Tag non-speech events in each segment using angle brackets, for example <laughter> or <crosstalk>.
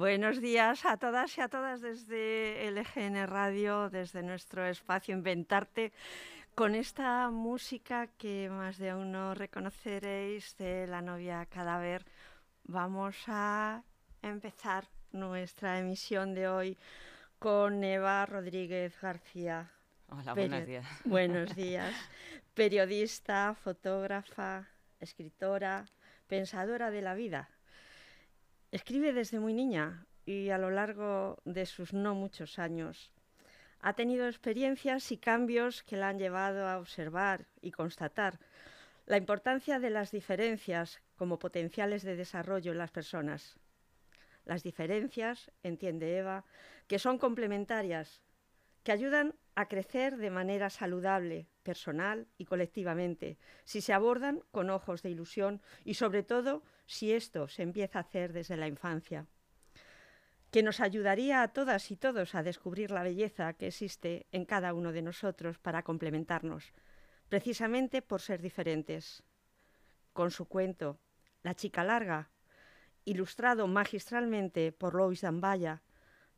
Buenos días a todas y a todas desde LGN Radio, desde nuestro espacio Inventarte, con esta música que más de uno reconoceréis de la novia cadáver. Vamos a empezar nuestra emisión de hoy con Eva Rodríguez García. Hola, buenos días. <laughs> Buenos días. Periodista, fotógrafa, escritora, pensadora de la vida Escribe desde muy niña y a lo largo de sus no muchos años. Ha tenido experiencias y cambios que la han llevado a observar y constatar la importancia de las diferencias como potenciales de desarrollo en las personas. Las diferencias, entiende Eva, que son complementarias, que ayudan a crecer de manera saludable, personal y colectivamente, si se abordan con ojos de ilusión y sobre todo si esto se empieza a hacer desde la infancia, que nos ayudaría a todas y todos a descubrir la belleza que existe en cada uno de nosotros para complementarnos, precisamente por ser diferentes. Con su cuento, La chica larga, ilustrado magistralmente por Lois Dambaya,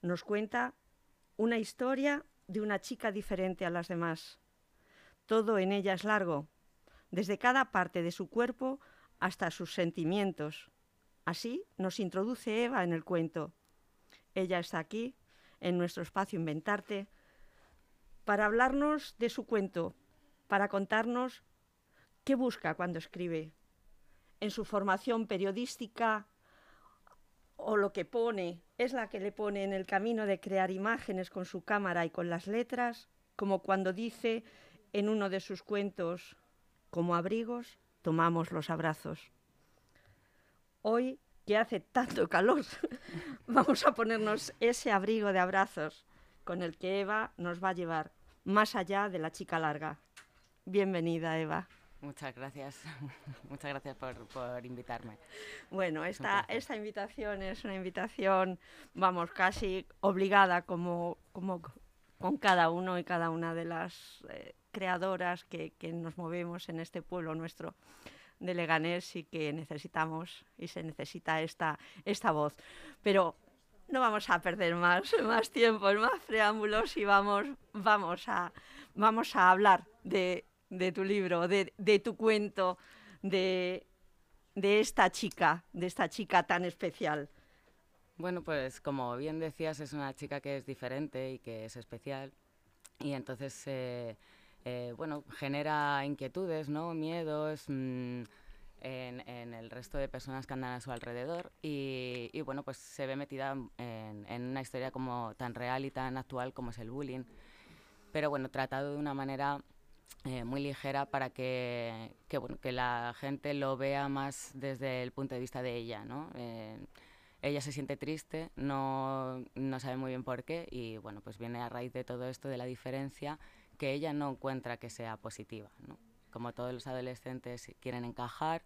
nos cuenta una historia de una chica diferente a las demás. Todo en ella es largo, desde cada parte de su cuerpo hasta sus sentimientos. Así nos introduce Eva en el cuento. Ella está aquí, en nuestro espacio Inventarte, para hablarnos de su cuento, para contarnos qué busca cuando escribe. En su formación periodística o lo que pone es la que le pone en el camino de crear imágenes con su cámara y con las letras, como cuando dice en uno de sus cuentos, como abrigos tomamos los abrazos. Hoy, que hace tanto calor, <laughs> vamos a ponernos ese abrigo de abrazos con el que Eva nos va a llevar más allá de la chica larga. Bienvenida, Eva. Muchas gracias, <laughs> muchas gracias por, invitarme. Bueno, esta, esta invitación es una invitación, vamos, casi obligada como, como con cada uno y cada una de las eh, creadoras que, nos movemos en este pueblo nuestro de Leganés y que necesitamos y se necesita esta, esta voz. Pero no vamos a perder más, más tiempo, más preámbulos y vamos, vamos, a, vamos a hablar de, de tu libro, de, de tu cuento, de, de esta chica, de esta chica tan especial. Bueno, pues como bien decías, es una chica que es diferente y que es especial. Y entonces, eh, eh, bueno, genera inquietudes, ¿no? Miedos mm, en, el resto de personas que andan a su alrededor. Y, y bueno, pues se ve metida en, en, una historia como tan real y tan actual como es el bullying. Pero bueno, tratado de una manera eh, muy ligera para que, que, bueno, que la gente lo vea más desde el punto de vista de ella, ¿no? Eh, ella se siente triste, no, no sabe muy bien por qué y bueno, pues viene a raíz de todo esto de la diferencia que ella no encuentra que sea positiva, ¿no? Como todos los adolescentes quieren encajar,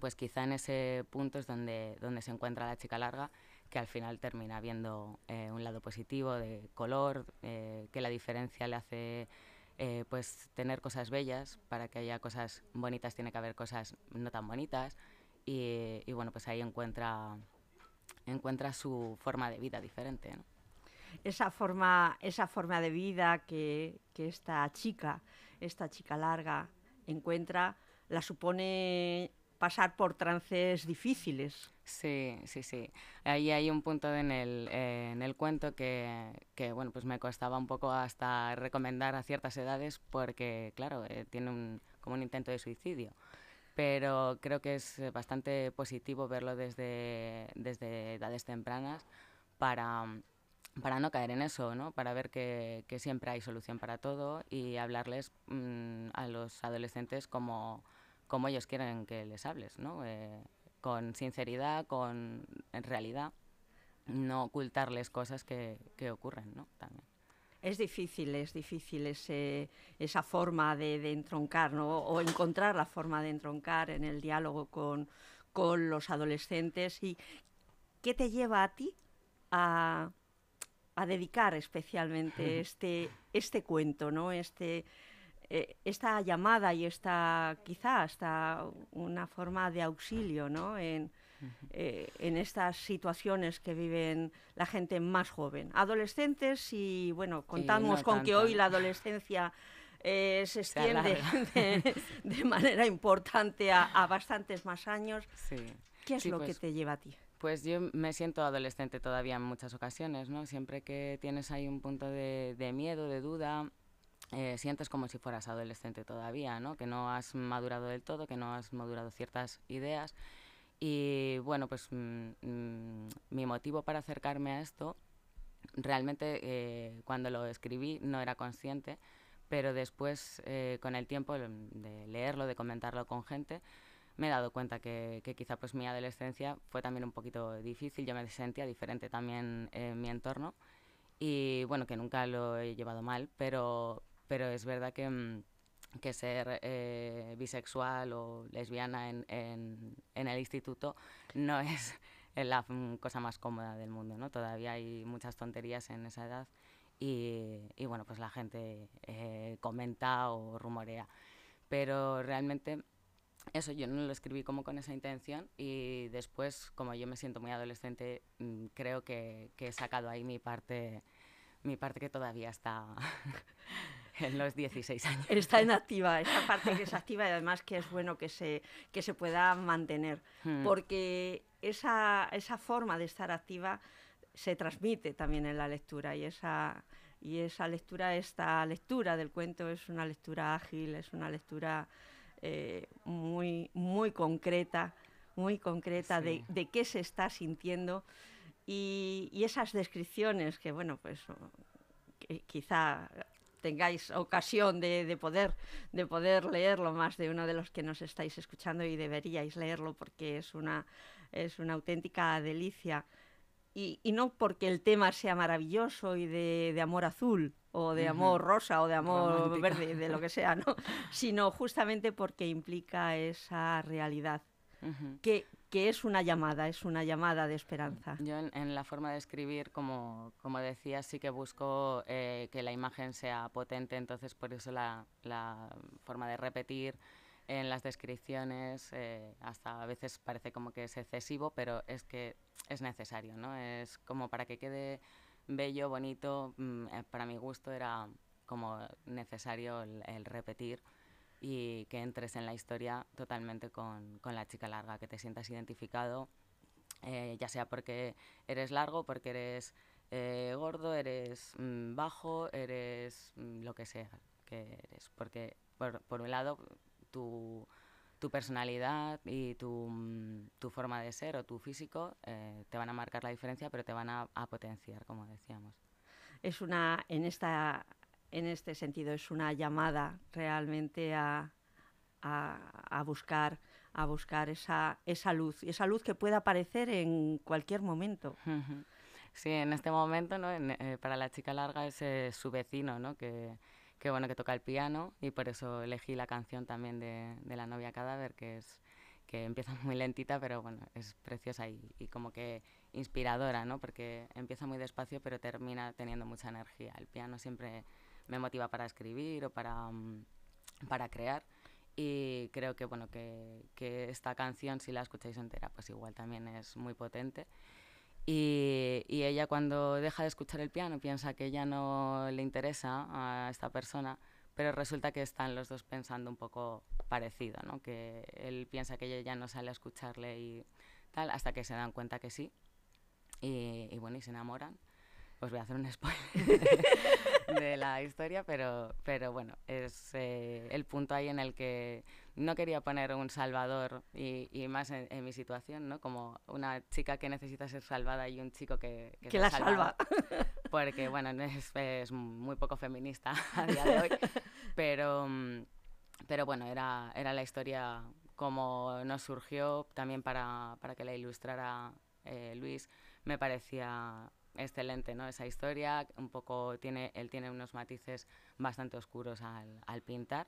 pues quizá en ese punto es donde, donde se encuentra la chica larga, que al final termina viendo eh, un lado positivo de color, que la diferencia le hace eh, pues tener cosas bellas, para que haya cosas bonitas tiene que haber cosas no tan bonitas y, bueno, pues ahí encuentra, encuentra su forma de vida diferente. Esa forma, esa forma de vida que, que esta chica, esta chica larga, encuentra, la supone pasar por trances difíciles. Sí, sí, sí. Ahí hay un punto en el, eh, en el cuento que, que, bueno, pues me costaba un poco hasta recomendar a ciertas edades porque, claro, eh, tiene un, como un intento de suicidio. Pero creo que es bastante positivo verlo desde, desde edades tempranas para, para no caer en eso, ¿no? Para ver que, que siempre hay solución para todo y hablarles mm, a los adolescentes como como ellos quieren que les hables, ¿no? Eh, con sinceridad, con en realidad, no ocultarles cosas que, que ocurren, ¿no? También. Es difícil, es difícil ese, esa forma de, de, entroncar, ¿no? O encontrar la forma de entroncar en el diálogo con, con los adolescentes. ¿Y qué te lleva a ti a, a dedicar especialmente este, este cuento, ¿no? Este, eh, esta llamada y esta quizá hasta una forma de auxilio ¿no? en, eh, en estas situaciones que viven la gente más joven. Adolescentes y, bueno, contamos con que hoy la adolescencia eh, se <laughs> extiende <laughs> de, manera importante a, bastantes más años. ¿Qué es lo que pues te lleva a ti? Pues yo me siento adolescente todavía en muchas ocasiones, ¿no? Siempre que tienes ahí un punto de, de miedo, de duda, eh, sientes como si fueras adolescente todavía, ¿no? Que no has madurado del todo, que no has madurado ciertas ideas. Y bueno, pues mm, mm, mi motivo para acercarme a esto, realmente eh, cuando lo escribí no era consciente, pero después eh, con el tiempo de leerlo, de comentarlo con gente, me he dado cuenta que, que, quizá pues mi adolescencia fue también un poquito difícil, yo me sentía diferente también en mi entorno y bueno, que nunca lo he llevado mal, pero, pero es verdad que, mm, que ser eh, bisexual o lesbiana en, en, en, el instituto no <laughs> es la mm, cosa más cómoda del mundo, ¿no? Todavía hay muchas tonterías en esa edad y, y bueno, pues la gente eh, comenta o rumorea. Pero realmente eso yo no lo escribí como con esa intención y después, como yo me siento muy adolescente, mm, creo que, que he sacado ahí mi parte, mi parte que todavía está <laughs> en los 16 años. Está en <laughs> activa, esa parte que es activa y además que es bueno que se, que se pueda mantener, hmm. porque esa, esa forma de estar activa se transmite también en la lectura y esa, y esa lectura, esta lectura del cuento es una lectura ágil, es una lectura eh, muy, muy concreta, muy concreta de, de, qué se está sintiendo y, y esas descripciones que, bueno, pues quizá tengáis ocasión de, de, poder, de poder leerlo más de uno de los que nos estáis escuchando y deberíais leerlo porque es una, es una auténtica delicia. Y, y no porque el tema sea maravilloso y de, de amor azul o de amor rosa o de amor verde, de lo que sea, ¿no? <laughs> sino justamente porque implica esa realidad que, que, es una llamada, es una llamada de esperanza. Yo en, la forma de escribir, como, como decía, sí que busco eh, que la imagen sea potente, entonces por eso la, la forma de repetir en las descripciones, eh, hasta a veces parece como que es excesivo, pero es que es necesario, ¿no? Es como para que quede bello, bonito, mm, eh, para mi gusto era como necesario el repetir y que entres en la historia totalmente con, con la chica larga, que te sientas identificado, eh, ya sea porque eres largo, porque eres eh, gordo, eres mm, bajo, eres mm, lo que sea que eres. Porque, por, por un lado, tu, tu personalidad y tu, mm, tu, forma de ser o tu físico eh, te van a marcar la diferencia, pero te van a, a potenciar, como decíamos. Es una, en esta en este sentido es una llamada realmente a, a, buscar a buscar esa, esa luz, esa luz que pueda aparecer en cualquier momento. <laughs> Sí, en este momento, ¿no? Eh, para la chica larga es eh, su vecino, ¿no? Que, que, bueno, que toca el piano y por eso elegí la canción también de, de, La novia cadáver, que es que empieza <laughs> muy lentita, pero bueno, es preciosa y, y, como que inspiradora, ¿no? Porque empieza muy despacio, pero termina teniendo mucha energía. El piano siempre me motiva para escribir o para, mm, para crear. Y creo que, bueno, que, que, esta canción, si la escucháis entera, pues igual también es muy potente. Y, y, ella cuando deja de escuchar el piano piensa que ya no le interesa a esta persona, pero resulta que están los dos pensando un poco parecido, ¿no? Que él piensa que ella ya no sale a escucharle y tal, hasta que se dan cuenta que sí. Y, y bueno, y se enamoran os voy a hacer un spoiler <laughs> de, la historia, pero, pero bueno, es eh, el punto ahí en el que no quería poner un salvador y, y más en, en, mi situación, ¿no? Como una chica que necesita ser salvada y un chico que, que, que la salva. <laughs> Porque, bueno, es, es, muy poco feminista <laughs> a día de hoy, pero, pero bueno, era, era la historia como nos surgió también para, para que la ilustrara eh, Luis, me parecía excelente, ¿no? Esa historia, un poco tiene, él tiene unos matices bastante oscuros al, al pintar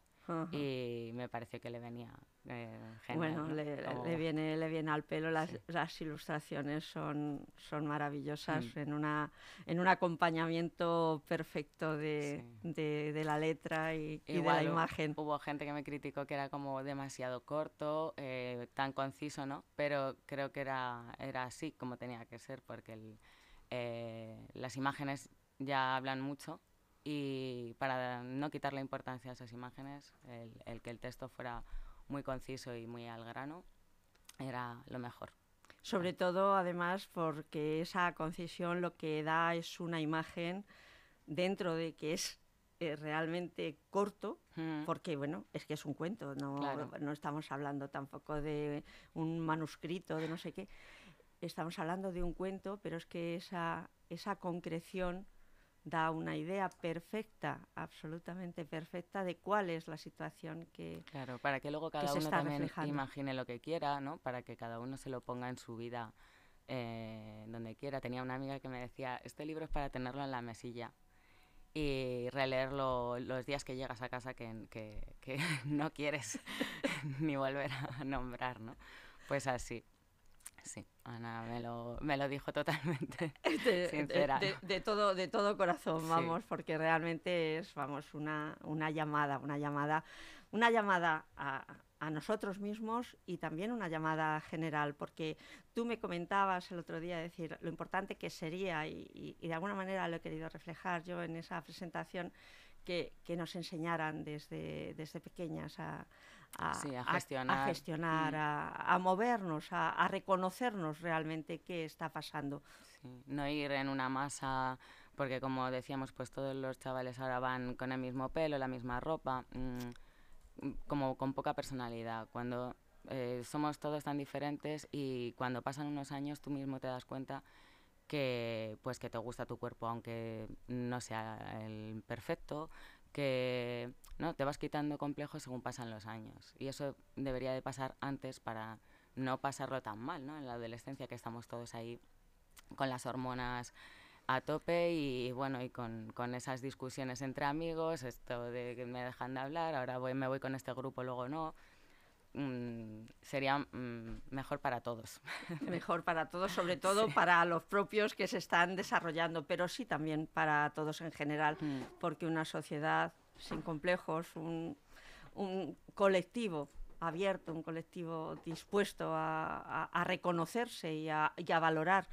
y me pareció que le venía eh, genial. Bueno, le, viene, le viene al pelo, las, las ilustraciones son, son maravillosas mm. en, una, en un acompañamiento perfecto de, de, la letra y, de la imagen. Hubo gente que me criticó que era como demasiado corto, eh, tan conciso, ¿no? Pero creo que era, era así como tenía que ser, porque el, eh, las imágenes ya hablan mucho y para no quitarle importancia a esas imágenes, el, el, que el texto fuera muy conciso y muy al grano era lo mejor. Sobre todo, además, porque esa concisión lo que da es una imagen dentro de que es eh, realmente corto, porque bueno, es que es un cuento, no, no estamos hablando tampoco de un manuscrito, de no sé qué, estamos hablando de un cuento, pero es que esa, esa concreción da una idea perfecta, absolutamente perfecta, de cuál es la situación que Claro, para que luego cada uno también imagine lo que quiera, ¿no? Para que cada uno se lo ponga en su vida eh, donde quiera. Tenía una amiga que me decía, este libro es para tenerlo en la mesilla y releerlo los días que llegas a casa que, que, que <laughs> no quieres <laughs> ni volver a nombrar, ¿no? Pues así. Sí, Ana me lo, me lo dijo totalmente <laughs> de, sincera. De, todo, de todo corazón, vamos, porque realmente es, vamos, una, una llamada, una llamada, una llamada a, a nosotros mismos y también una llamada general, porque tú me comentabas el otro día, decir, lo importante que sería, y, y, de alguna manera lo he querido reflejar yo en esa presentación, que, que nos enseñaran desde, desde pequeñas a, a, gestionar, a, movernos, a, reconocernos realmente qué está pasando. no ir en una masa, porque como decíamos, pues todos los chavales ahora van con el mismo pelo, la misma ropa, mm, como con poca personalidad. Cuando eh, somos todos tan diferentes y cuando pasan unos años tú mismo te das cuenta que pues que te gusta tu cuerpo aunque no sea el perfecto que ¿no? te vas quitando complejos según pasan los años. Y eso debería de pasar antes para no pasarlo tan mal, ¿no? En la adolescencia que estamos todos ahí con las hormonas a tope y, bueno, y con, con, esas discusiones entre amigos, esto de que me dejan de hablar, ahora voy, me voy con este grupo, luego no. Mm, sería mm, mejor para todos. <laughs> Mejor para todos, sobre todo para los propios que se están desarrollando, pero sí también para todos en general, mm. porque una sociedad sin complejos, un, un colectivo abierto, un colectivo dispuesto a, a, reconocerse y a, y a valorar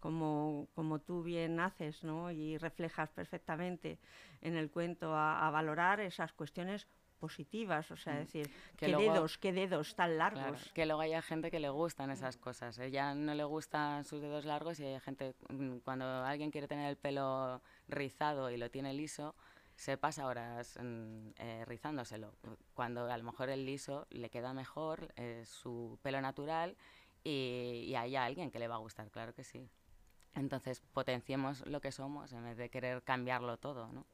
como, como, tú bien haces ¿no? y reflejas perfectamente en el cuento, a, valorar esas cuestiones positivas, o sea, mm. decir, qué dedos, qué dedos tan largos. que luego haya gente que le gustan esas cosas. Ella no le gustan sus dedos largos y hay gente, mm, cuando alguien quiere tener el pelo rizado y lo tiene liso, se pasa horas mm, eh, rizándoselo. Cuando a lo mejor el liso le queda mejor, es su pelo natural y, y hay alguien que le va a gustar, claro que sí. Entonces potenciemos lo que somos en vez de querer cambiarlo todo, ¿no?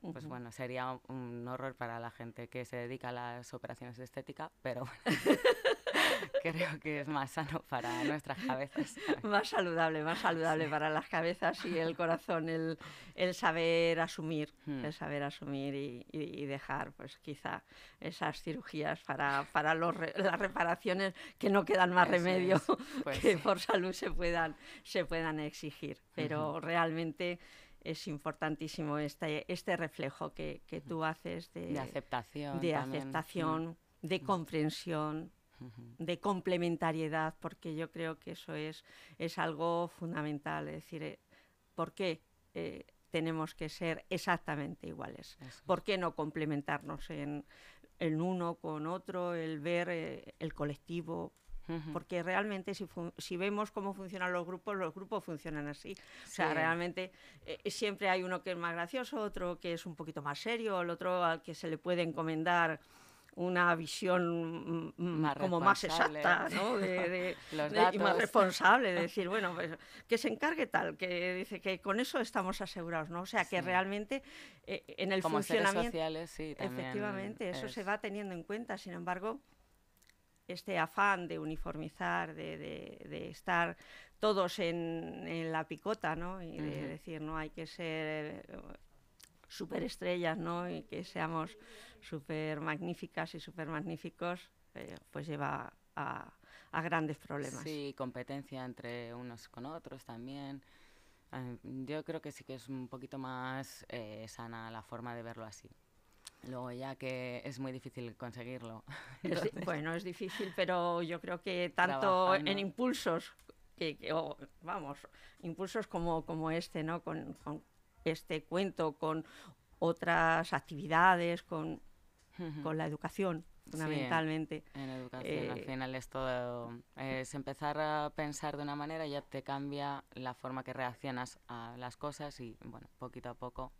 Pues bueno, sería un horror para la gente que se dedica a las operaciones de estética, pero <laughs> creo que es más sano para nuestras cabezas. más saludable, más saludable para las cabezas y el corazón, el, el saber asumir, hmm. el saber asumir y, y, dejar, pues quizá esas cirugías para, para los las reparaciones que no quedan más remedio pues <laughs> que por salud se puedan, se puedan exigir. Pero realmente es importantísimo este, este reflejo que, que tú haces de, aceptación, de, aceptación, de comprensión, de complementariedad, porque yo creo que eso es, es algo fundamental. Es decir, eh, ¿por qué eh, tenemos que ser exactamente iguales? ¿Por qué no complementarnos en, el uno con otro, el ver eh, el colectivo? Porque realmente si, si, vemos cómo funcionan los grupos, los grupos funcionan así. O sea, realmente eh, siempre hay uno que es más gracioso, otro que es un poquito más serio, el otro al que se le puede encomendar una visión como más exacta ¿no? <laughs> de, y más responsable de <laughs> decir bueno pues que se encargue tal que dice que con eso estamos asegurados no o sea que realmente eh, en el funcionamiento sociales, sí, efectivamente eso se va teniendo en cuenta. Sin embargo este afán de uniformizar, de, de, estar todos en, en, la picota, ¿no? Y de decir, no, hay que ser superestrellas, ¿no? Y que seamos súper magníficas y súper magníficos, eh, pues lleva a, a, grandes problemas. Sí, competencia entre unos con otros también. Eh, yo creo que sí que es un poquito más eh, sana la forma de verlo así. Luego ya que es muy difícil conseguirlo. <laughs> bueno, es difícil, pero yo creo que tanto en impulsos, que, vamos, impulsos como, como este, ¿no? Con, con, este cuento, con otras actividades, con, con la educación fundamentalmente. en educación, al eh, final es todo, es empezar a pensar de una manera ya te cambia la forma que reaccionas a las cosas y bueno, poquito a poco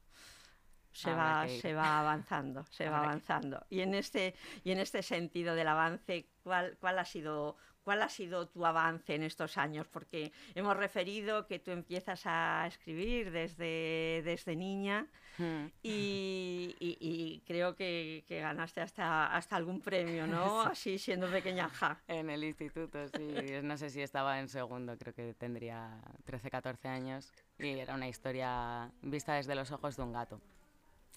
se va, se va avanzando, se va avanzando. Y en este, y en este sentido del avance, ¿cuál, cuál ha sido ¿Cuál ha sido tu avance en estos años? Porque hemos referido que tú empiezas a escribir desde, desde niña hmm. y, creo que, ganaste hasta, hasta algún premio, ¿no? <laughs> Así siendo pequeña ja. En el instituto, sí. No sé si estaba en segundo, creo que tendría 13, 14 años y era una historia vista desde los ojos de un gato.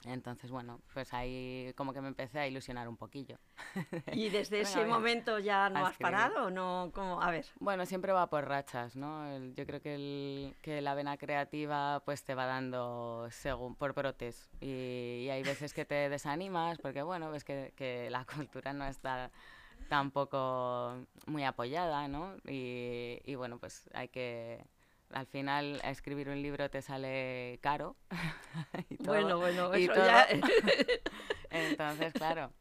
Entonces, bueno, pues ahí como que me empecé a ilusionar un poquillo. <laughs> ¿Y desde ese momento ya no has parado no? como A ver. Bueno, siempre va por rachas, ¿no? yo creo que, el, que la vena creativa pues te va dando según, por brotes y, hay veces que te desanimas porque, bueno, ves que, que la <laughs> cultura no está tampoco muy apoyada, ¿no? Y, y bueno, pues hay que al final escribir un libro te sale caro. <laughs> bueno, bueno, eso ya... <laughs> Entonces, claro,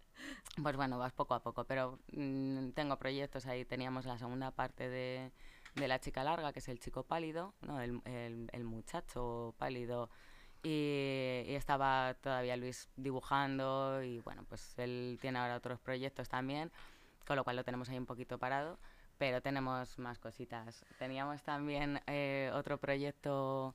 pues bueno, vas poco a poco, pero mm, tengo proyectos ahí. Teníamos la segunda parte de, de, La chica larga, que es el chico pálido, ¿no? el, el, muchacho pálido. Y, y, estaba todavía Luis dibujando y bueno, pues él tiene ahora otros proyectos también, con lo cual lo tenemos ahí un poquito parado pero tenemos más cositas. Teníamos también eh, otro proyecto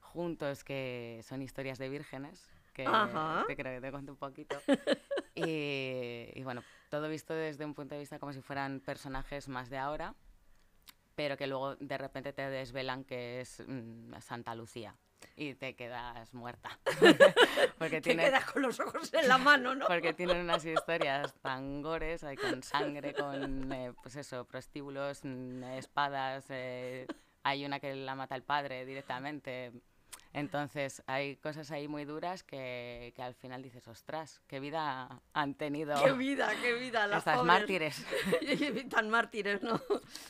juntos que son historias de vírgenes, que te creo que te cuento un poquito. <laughs> y, bueno, todo visto desde un punto de vista como si fueran personajes más de ahora, pero que luego de repente te desvelan que es mm, Santa Lucía y te quedas muerta. <laughs> porque te quedas con los ojos en la mano, ¿no? porque tienen unas historias tan gores, hay con sangre, con, eh, pues eso, prostíbulos, mm, espadas, eh, hay una que la mata el padre directamente. Entonces hay cosas ahí muy duras que, que, al final dices, ostras, qué vida han tenido. Qué vida, qué vida. Las estas mártires. <laughs> Tan mártires, ¿no?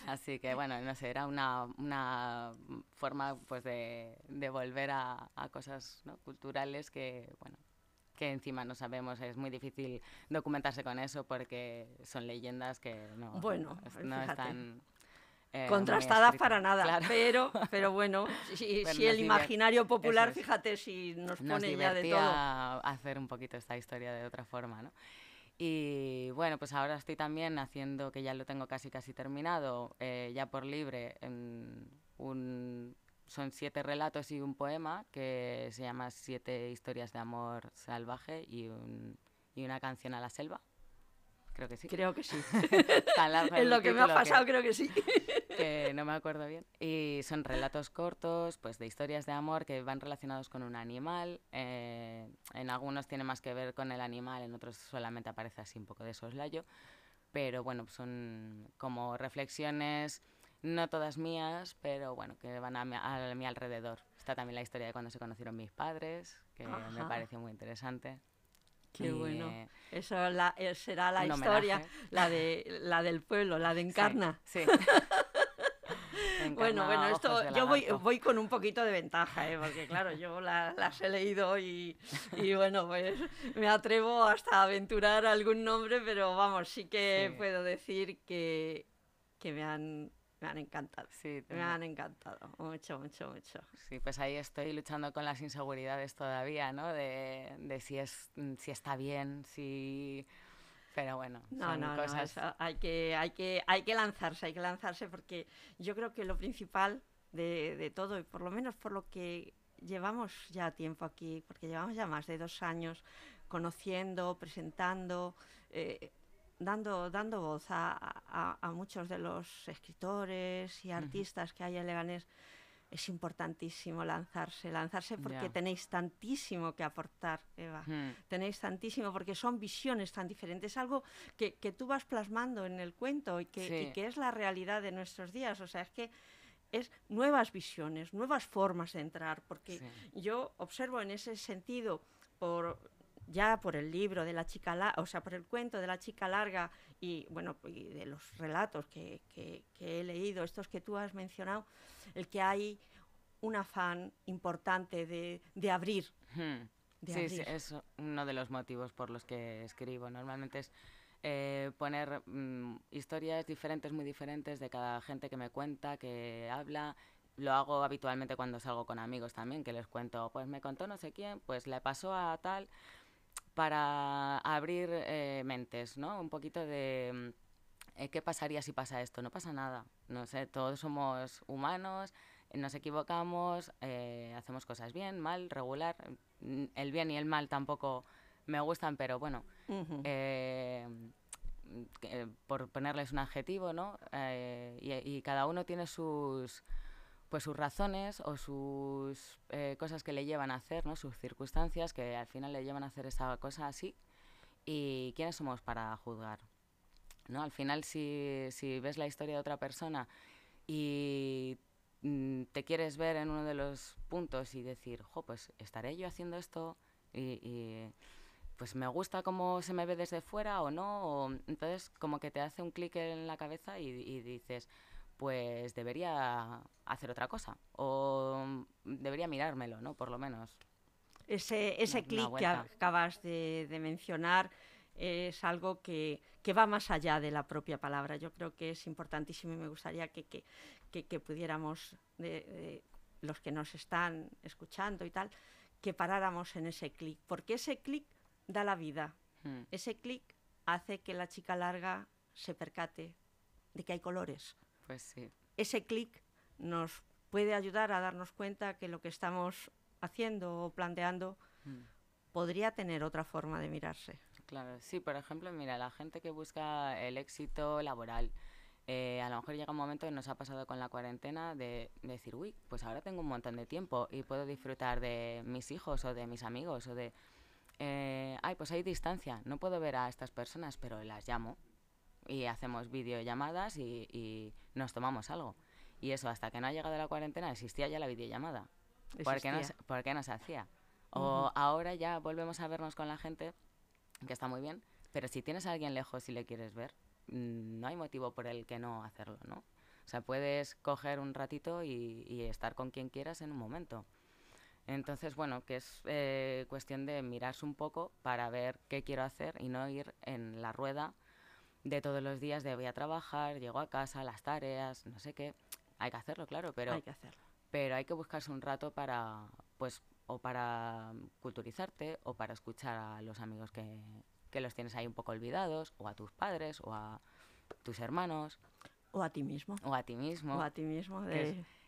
Así que bueno, no sé, era una, una forma pues de, de volver a, a cosas ¿no? culturales que, bueno, que encima no sabemos, es muy difícil documentarse con eso porque son leyendas que no, bueno, no están eh, contrastadas para nada, pero, <laughs> pero bueno, si, el imaginario popular, fíjate si nos, pone ya de todo. hacer un poquito esta historia de otra forma, ¿no? Y bueno, pues ahora estoy también haciendo, que ya lo tengo casi casi terminado, eh, ya por libre, en un, son siete relatos y un poema que se llama Siete historias de amor salvaje y, un, y una canción a la selva. Creo que sí. Creo que sí. <laughs> <laughs> en lo que me ha pasado, creo que sí. <laughs> que no me acuerdo bien. Y son relatos cortos, pues de historias de amor que van relacionados con un animal. Eh, en algunos tiene más que ver con el animal, en otros solamente aparece así un poco de soslayo. Pero bueno, son como reflexiones, no todas mías, pero bueno, que van a mi, alrededor. Está también la historia de cuando se conocieron mis padres, que me pareció muy interesante. Qué bueno. Eso eh, será la historia, la, de, la del pueblo, la de Encarna. Sí. <laughs> bueno, bueno, esto yo voy, voy con un poquito de ventaja, ¿eh? porque claro, yo las he leído y, y, bueno, pues me atrevo hasta a aventurar algún nombre, pero vamos, sí que puedo decir que, que me han me han encantado. Sí, me han encantado. Mucho, mucho, mucho. Sí, pues ahí estoy luchando con las inseguridades todavía, ¿no? De, de si, es, si está bien, si... Pero bueno, no, no, cosas... no, hay, que, hay, que, hay que lanzarse, hay que lanzarse porque yo creo que lo principal de, de todo, y por lo menos por lo que llevamos ya tiempo aquí, porque llevamos ya más de dos años conociendo, presentando, eh, dando, dando voz a, muchos de los escritores y artistas que hay en Leganés, es importantísimo lanzarse, lanzarse porque tenéis tantísimo que aportar, Eva. Tenéis tantísimo porque son visiones tan diferentes, algo que, tú vas plasmando en el cuento y que, es la realidad de nuestros días. O sea, es que es nuevas visiones, nuevas formas de entrar, porque yo observo en ese sentido, por ya por el libro de la chica, o sea, por el cuento de la chica larga y bueno, y de los relatos que, he leído, estos que tú has mencionado, el que hay un afán importante de, abrir. Hmm. sí, sí, es uno de los motivos por los que escribo. Normalmente es eh, poner mm, historias diferentes, muy diferentes de cada gente que me cuenta, que habla. Lo hago habitualmente cuando salgo con amigos también, que les cuento, pues me contó no sé quién, pues le pasó a tal para abrir eh, mentes, ¿no? Un poquito de mm, eh, qué pasaría si pasa esto. No pasa nada. No sé, todos somos humanos, nos equivocamos, eh, hacemos cosas bien, mal, regular. Mm, el bien y el mal tampoco me gustan, pero bueno, por ponerles un adjetivo, ¿no? y cada uno tiene sus pues sus razones o sus eh, cosas que le llevan a hacer, ¿no? sus circunstancias que al final le llevan a hacer esa cosa así y quiénes somos para juzgar. ¿no? Al final si, si ves la historia de otra persona y mm, te quieres ver en uno de los puntos y decir, jo, pues estaré yo haciendo esto y, pues me gusta cómo se me ve desde fuera o no, entonces como que te hace un clic en la cabeza y dices, pues debería hacer otra cosa o debería mirármelo, ¿no? Por lo menos. Ese, ese clic que acabas de, mencionar es algo que, va más allá de la propia palabra. Yo creo que es importantísimo y me gustaría que, que, pudiéramos, de, los que nos están escuchando y tal, que paráramos en ese clic, porque ese clic da la vida. Hmm. Ese clic hace que la chica larga se percate de que hay colores, pues Ese clic nos puede ayudar a darnos cuenta que lo que estamos haciendo o planteando mm. podría tener otra forma de mirarse. Claro, sí, por ejemplo, mira, la gente que busca el éxito laboral, eh, a lo mejor llega un momento que nos ha pasado con la cuarentena de, decir, uy, pues ahora tengo un montón de tiempo y puedo disfrutar de mis hijos o de mis amigos o de, eh, ay, pues hay distancia, no puedo ver a estas personas, pero las llamo y hacemos videollamadas y, nos tomamos algo. Y eso, hasta que no ha llegado la cuarentena, existía ya la videollamada. ¿Por qué, no, no se hacía? O ahora ya volvemos a vernos con la gente, que está muy bien, pero si tienes a alguien lejos y le quieres ver, mm, no hay motivo por el que no hacerlo, ¿no? O sea, puedes coger un ratito y, estar con quien quieras en un momento. Entonces, bueno, que es eh, cuestión de mirarse un poco para ver qué quiero hacer y no ir en la rueda de todos los días de voy a trabajar, llego a casa, las tareas, no sé qué. Hay que hacerlo, claro, pero hay que hacerlo. Pero hay que buscarse un rato para, pues, o para culturizarte o para escuchar a los amigos que, que los tienes ahí un poco olvidados, o a tus padres, o a tus hermanos. O a ti mismo. O a ti mismo. O a ti mismo.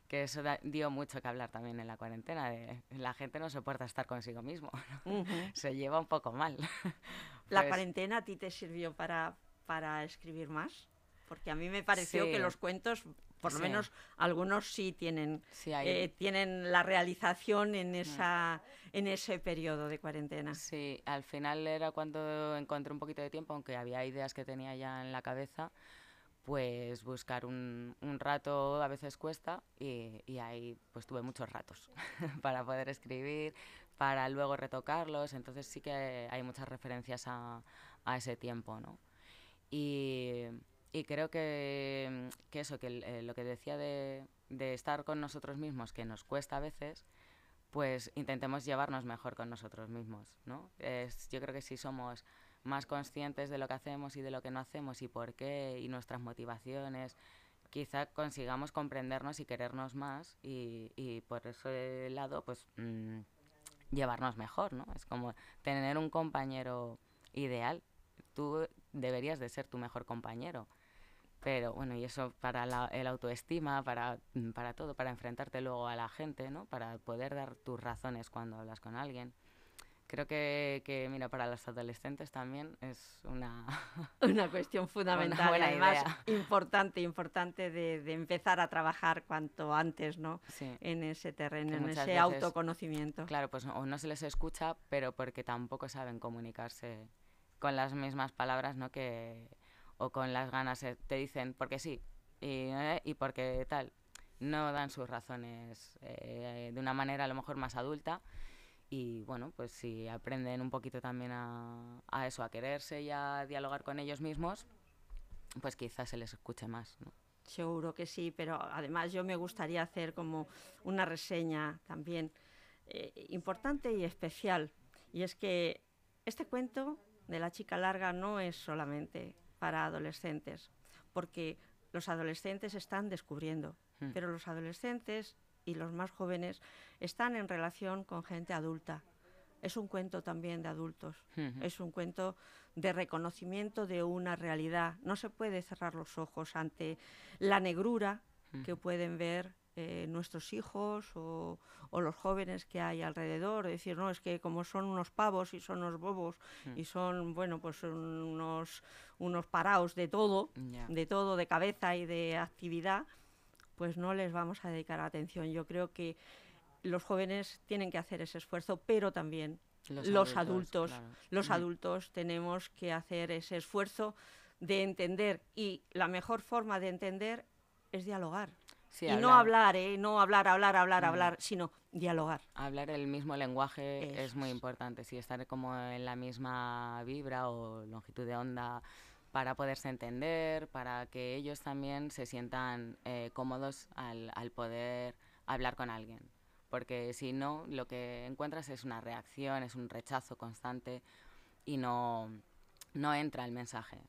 Que, eso dio mucho que hablar también en la cuarentena. De, la gente no soporta estar consigo mismo. Se lleva un poco mal. ¿La pues cuarentena a ti te sirvió para, para escribir más? Porque a mí me pareció que los cuentos, por lo menos algunos sí tienen, eh, tienen la realización en, mm. esa, en ese periodo de cuarentena. Sí, al final era cuando encontré un poquito de tiempo, aunque había ideas que tenía ya en la cabeza, pues buscar un, un rato a veces cuesta y, y, ahí pues tuve muchos ratos <laughs> para poder escribir, para luego retocarlos, entonces sí que hay muchas referencias a, a ese tiempo, ¿no? Y, creo que, eso, que eh, lo que decía de, estar con nosotros mismos, que nos cuesta a veces, pues intentemos llevarnos mejor con nosotros mismos, ¿no? Es, yo creo que si somos más conscientes de lo que hacemos y de lo que no hacemos y por qué y nuestras motivaciones, quizá consigamos comprendernos y querernos más y, y por ese lado, pues mm, llevarnos mejor, ¿no? Es como tener un compañero ideal. Tú deberías de ser tu mejor compañero. Pero bueno, y eso para la, el autoestima, para, mm, para todo, para enfrentarte luego a la gente, ¿no? Para poder dar tus razones cuando hablas con alguien. creo que, que, mira, para los adolescentes también es una... <laughs> una cuestión fundamental y además importante, importante de, de, empezar a trabajar cuanto antes, ¿no? En ese terreno, en ese autoconocimiento. Claro, pues o no se les escucha, pero porque tampoco saben comunicarse con las mismas palabras, ¿no? Que, o con las ganas, eh, te dicen porque sí y, eh, y porque tal. No dan sus razones eh, de una manera a lo mejor más adulta y bueno, pues si aprenden un poquito también a, a, eso, a quererse y a dialogar con ellos mismos, pues quizás se les escuche más. ¿no? Seguro que sí, pero además yo me gustaría hacer como una reseña también eh, importante y especial. Y es que este cuento de la chica larga no es solamente para adolescentes, porque los adolescentes están descubriendo, hmm. pero los adolescentes y los más jóvenes están en relación con gente adulta. Es un cuento también de adultos, es un cuento de reconocimiento de una realidad. No se puede cerrar los ojos ante la negrura que pueden ver eh, nuestros hijos o, los jóvenes que hay alrededor, decir, no, es que como son unos pavos y son unos bobos y son, bueno, pues unos, unos paraos de todo, de todo, de cabeza y de actividad, pues no les vamos a dedicar atención. Yo creo que los jóvenes tienen que hacer ese esfuerzo, pero también los, adultos, los adultos tenemos que hacer ese esfuerzo de entender y la mejor forma de entender es dialogar. Y no hablar, ¿eh? no hablar, hablar, hablar, hablar, sino dialogar. Hablar el mismo lenguaje es muy importante, sí, estar como en la misma vibra o longitud de onda para poderse entender, para que ellos también se sientan eh, cómodos al, al, poder hablar con alguien. Porque si no, lo que encuentras es una reacción, es un rechazo constante y no, no entra el mensaje.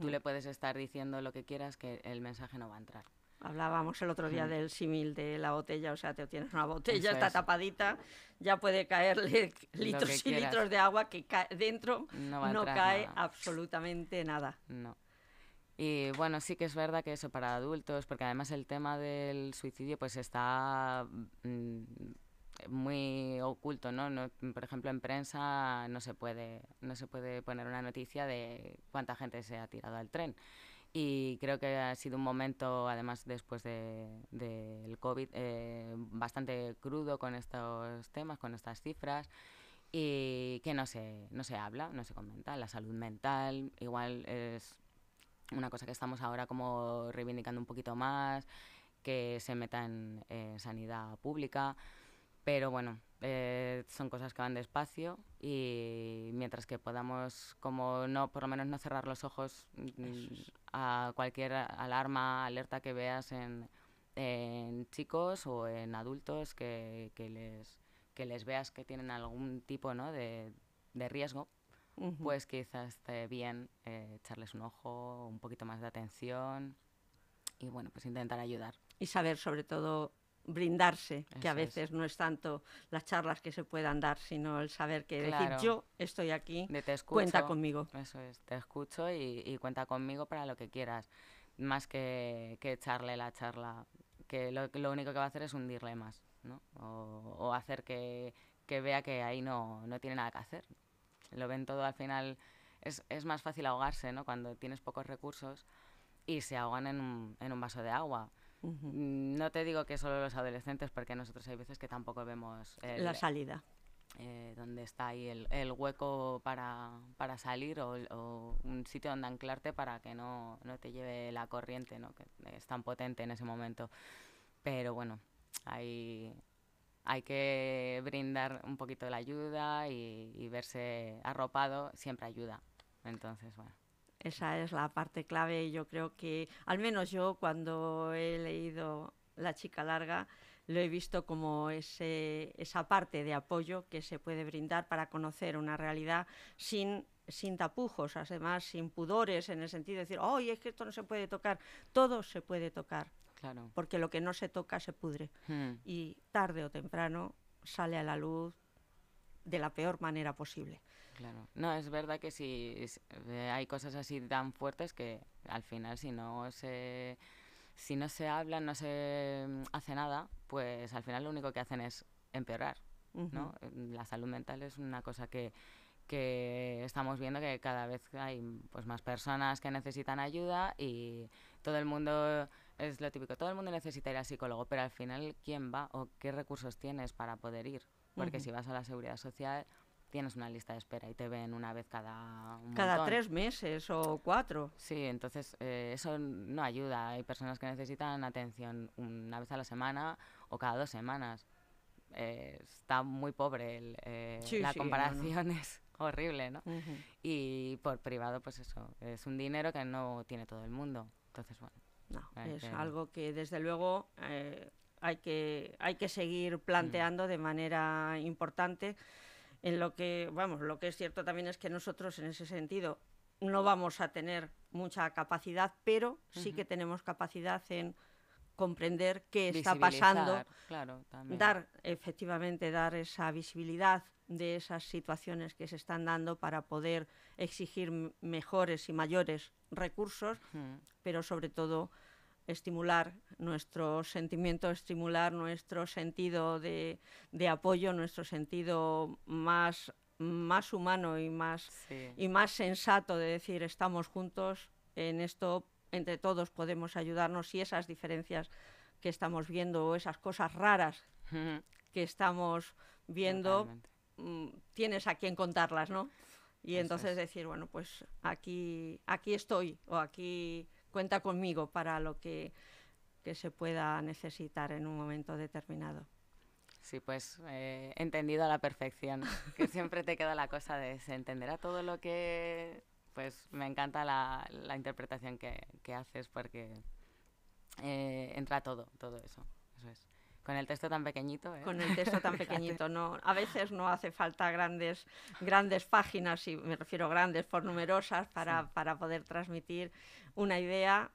Tú le puedes estar diciendo lo que quieras que el mensaje no va a entrar. Hablábamos el otro día del símil de la botella, o sea, te tienes una botella, está tapadita, ya puede caerle <laughs> litros y litros de agua que dentro no, cae absolutamente nada. No. Y bueno, sí que es verdad que eso para adultos, porque además el tema del suicidio pues está mm, muy oculto, ¿no? ¿no? Por ejemplo, en prensa no se puede no se puede poner una noticia de cuánta gente se ha tirado al tren y creo que ha sido un momento, además después del de, COVID, eh, bastante crudo con estos temas, con estas cifras y que no se, no se habla, no se comenta. La salud mental igual es una cosa que estamos ahora como reivindicando un poquito más, que se meta en sanidad pública, pero bueno, eh, son cosas que van despacio y mientras que podamos, como no, por lo menos no cerrar los ojos a cualquier alarma, alerta que veas en, en chicos o en adultos que, que, les, que les veas que tienen algún tipo ¿no? de, de riesgo, pues quizás esté bien eh, echarles un ojo, un poquito más de atención y bueno, pues intentar ayudar. Y saber sobre todo brindarse, que a veces no es tanto las charlas que se puedan dar, sino el saber que decir yo estoy aquí, cuenta conmigo. Eso es, te escucho y, cuenta conmigo para lo que quieras, más que, que echarle la charla, que lo, lo, único que va a hacer es hundirle más, ¿no? O, o hacer que, que, vea que ahí no, no tiene nada que hacer. Lo ven todo al final, es, es más fácil ahogarse, ¿no? Cuando tienes pocos recursos y se ahogan en un, en un vaso de agua Mm, no te digo que solo los adolescentes, porque nosotros hay veces que tampoco vemos la salida. Eh, donde está ahí el, el hueco para, para salir o, un sitio donde anclarte para que no, no, te lleve la corriente, ¿no? que es tan potente en ese momento. Pero bueno, hay, hay que brindar un poquito de la ayuda y, y verse arropado siempre ayuda. Entonces, bueno. Esa es la parte clave y yo creo que, al menos yo cuando he leído La chica larga, lo he visto como ese, esa parte de apoyo que se puede brindar para conocer una realidad sin, sin tapujos, además sin pudores, en el sentido de decir, oye, es que esto no se puede tocar. Todo se puede tocar, claro. porque lo que no se toca se pudre. Hmm. Y tarde o temprano sale a la luz de la peor manera posible. Claro. No, es verdad que si eh, hay cosas así tan fuertes que al final si no se si no se habla, no se mm, hace nada, pues al final lo único que hacen es empeorar. ¿no? La salud mental es una cosa que, que estamos viendo que cada vez hay pues más personas que necesitan ayuda y todo el mundo es lo típico, todo el mundo necesita ir al psicólogo, pero al final quién va o qué recursos tienes para poder ir, porque si vas a la seguridad social tienes una lista de espera y te ven una vez cada cada tres meses o cuatro. Sí, entonces eh, eso no ayuda. Hay personas que necesitan atención una vez a la semana o cada dos semanas. Eh, está muy pobre el, eh, la comparación <laughs> es horrible, ¿no? Y por privado, pues eso, es un dinero que no tiene todo el mundo. Entonces, bueno. No, es algo que desde luego hay, que, hay que seguir planteando de manera importante en lo que, vamos, lo que es cierto también es que nosotros en ese sentido no vamos a tener mucha capacidad, pero sí que tenemos capacidad en comprender qué está pasando, dar efectivamente dar esa visibilidad de esas situaciones que se están dando para poder exigir mejores y mayores recursos, pero sobre todo estimular nuestro sentimiento, estimular nuestro sentido de, apoyo, nuestro sentido más, más humano y más, y más sensato de decir estamos juntos en esto, entre todos podemos ayudarnos y esas diferencias que estamos viendo o esas cosas raras que estamos viendo, mm, tienes a quien contarlas, ¿no? Y entonces decir, bueno, pues aquí, aquí estoy o aquí cuenta conmigo para lo que, se pueda necesitar en un momento determinado. Sí, pues eh, entendido a la perfección, que <laughs> siempre te queda la cosa de se entenderá todo lo que... Pues me encanta la, interpretación que, haces porque eh, entra todo, todo eso. Eso es. Con el texto tan pequeñito. ¿eh? Con el texto tan <laughs> pequeñito, no. A veces no hace falta grandes, grandes páginas, y me refiero grandes por numerosas, para, para poder transmitir una idea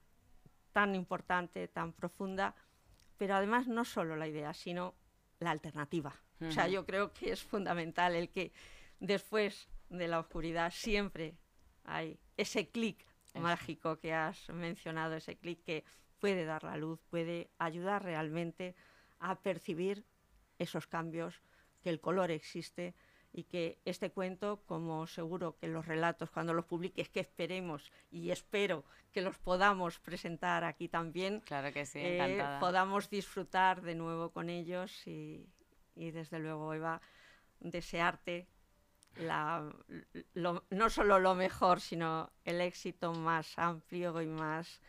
tan importante, tan profunda, pero además no solo la idea, sino la alternativa. O sea, yo creo que es fundamental el que después de la oscuridad siempre hay ese clic mágico que has mencionado, ese clic que puede dar la luz, puede ayudar realmente a percibir esos cambios, que el color existe y que este cuento, como seguro que los relatos cuando los publiques, que esperemos y espero que los podamos presentar aquí también, claro que sí, eh, podamos disfrutar de nuevo con ellos y, desde luego Eva, desearte la, no solo lo mejor, sino el éxito más amplio y más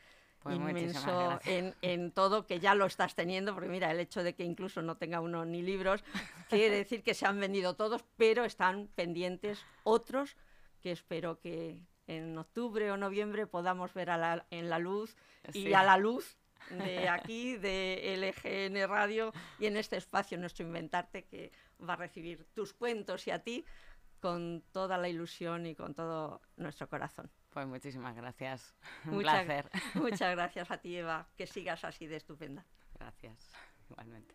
pues inmenso en, en, todo, que ya lo estás teniendo, porque mira, el hecho de que incluso no tenga uno ni libros, quiere decir que se han vendido todos, pero están pendientes otros que espero que en octubre o noviembre podamos ver en la luz y a la luz de aquí, de LGN Radio y en este espacio nuestro Inventarte que va a recibir tus cuentos y a ti con toda la ilusión y con todo nuestro corazón. Pues muchísimas gracias. <laughs> Un placer. <laughs> Muchas gracias a ti, Eva. Que sigas así de estupenda. Gracias. Igualmente.